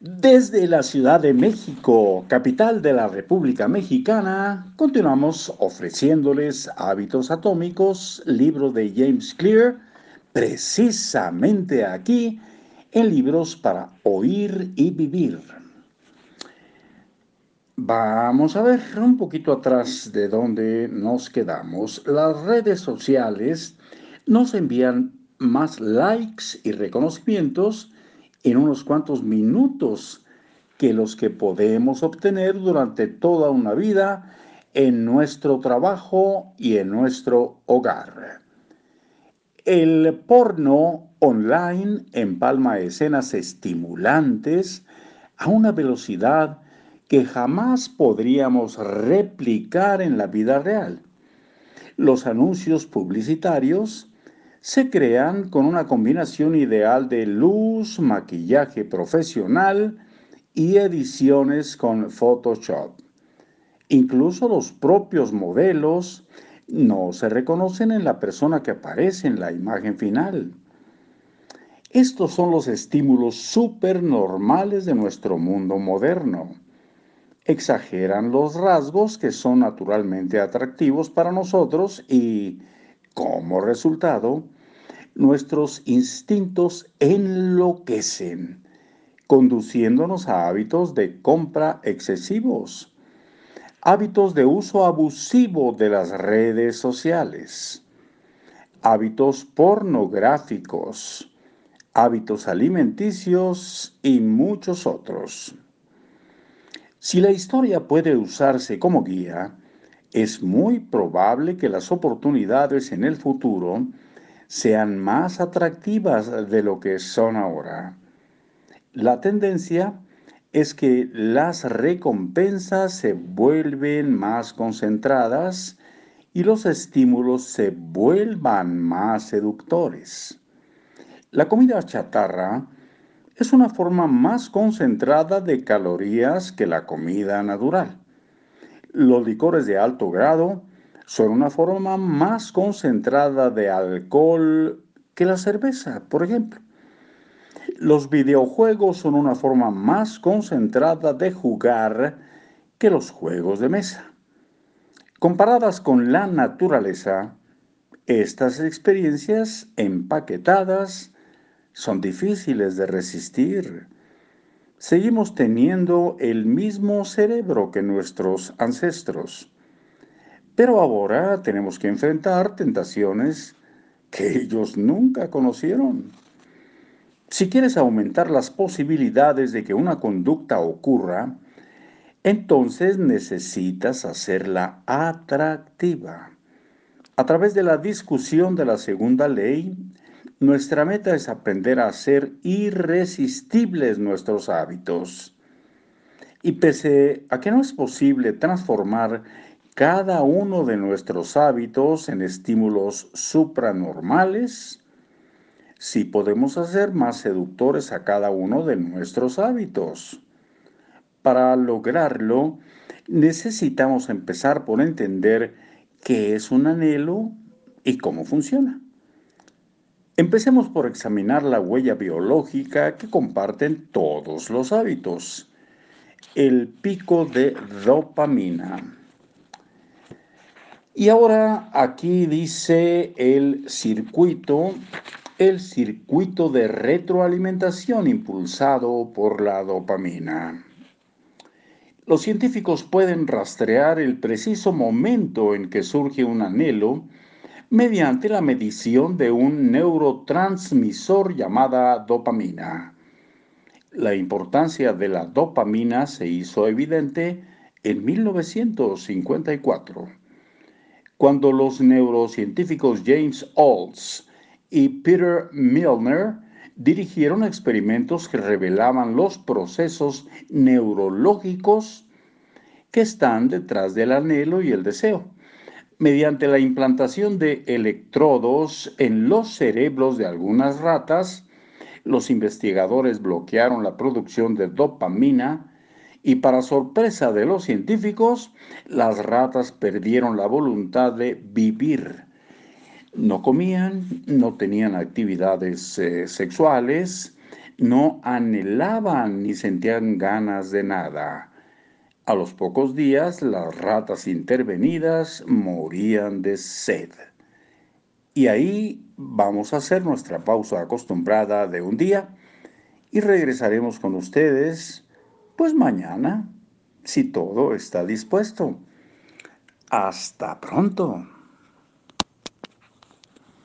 Desde la Ciudad de México, capital de la República Mexicana, continuamos ofreciéndoles Hábitos Atómicos, libro de James Clear, precisamente aquí en Libros para Oír y Vivir. Vamos a ver un poquito atrás de donde nos quedamos. Las redes sociales nos envían más likes y reconocimientos en unos cuantos minutos que los que podemos obtener durante toda una vida en nuestro trabajo y en nuestro hogar. El porno online empalma escenas estimulantes a una velocidad que jamás podríamos replicar en la vida real. Los anuncios publicitarios se crean con una combinación ideal de luz, maquillaje profesional y ediciones con Photoshop. Incluso los propios modelos no se reconocen en la persona que aparece en la imagen final. Estos son los estímulos supernormales de nuestro mundo moderno. Exageran los rasgos que son naturalmente atractivos para nosotros y, como resultado, nuestros instintos enloquecen, conduciéndonos a hábitos de compra excesivos, hábitos de uso abusivo de las redes sociales, hábitos pornográficos, hábitos alimenticios y muchos otros. Si la historia puede usarse como guía, es muy probable que las oportunidades en el futuro sean más atractivas de lo que son ahora. La tendencia es que las recompensas se vuelven más concentradas y los estímulos se vuelvan más seductores. La comida chatarra es una forma más concentrada de calorías que la comida natural. Los licores de alto grado son una forma más concentrada de alcohol que la cerveza, por ejemplo. Los videojuegos son una forma más concentrada de jugar que los juegos de mesa. Comparadas con la naturaleza, estas experiencias empaquetadas son difíciles de resistir. Seguimos teniendo el mismo cerebro que nuestros ancestros pero ahora tenemos que enfrentar tentaciones que ellos nunca conocieron. Si quieres aumentar las posibilidades de que una conducta ocurra, entonces necesitas hacerla atractiva. A través de la discusión de la segunda ley, nuestra meta es aprender a hacer irresistibles nuestros hábitos. Y pese a que no es posible transformar cada uno de nuestros hábitos en estímulos supranormales, si podemos hacer más seductores a cada uno de nuestros hábitos. Para lograrlo, necesitamos empezar por entender qué es un anhelo y cómo funciona. Empecemos por examinar la huella biológica que comparten todos los hábitos. El pico de dopamina. Y ahora aquí dice el circuito, el circuito de retroalimentación impulsado por la dopamina. Los científicos pueden rastrear el preciso momento en que surge un anhelo mediante la medición de un neurotransmisor llamada dopamina. La importancia de la dopamina se hizo evidente en 1954 cuando los neurocientíficos James Olds y Peter Milner dirigieron experimentos que revelaban los procesos neurológicos que están detrás del anhelo y el deseo. Mediante la implantación de electrodos en los cerebros de algunas ratas, los investigadores bloquearon la producción de dopamina y para sorpresa de los científicos, las ratas perdieron la voluntad de vivir. No comían, no tenían actividades eh, sexuales, no anhelaban ni sentían ganas de nada. A los pocos días las ratas intervenidas morían de sed. Y ahí vamos a hacer nuestra pausa acostumbrada de un día y regresaremos con ustedes pues mañana, si todo está dispuesto. Hasta pronto.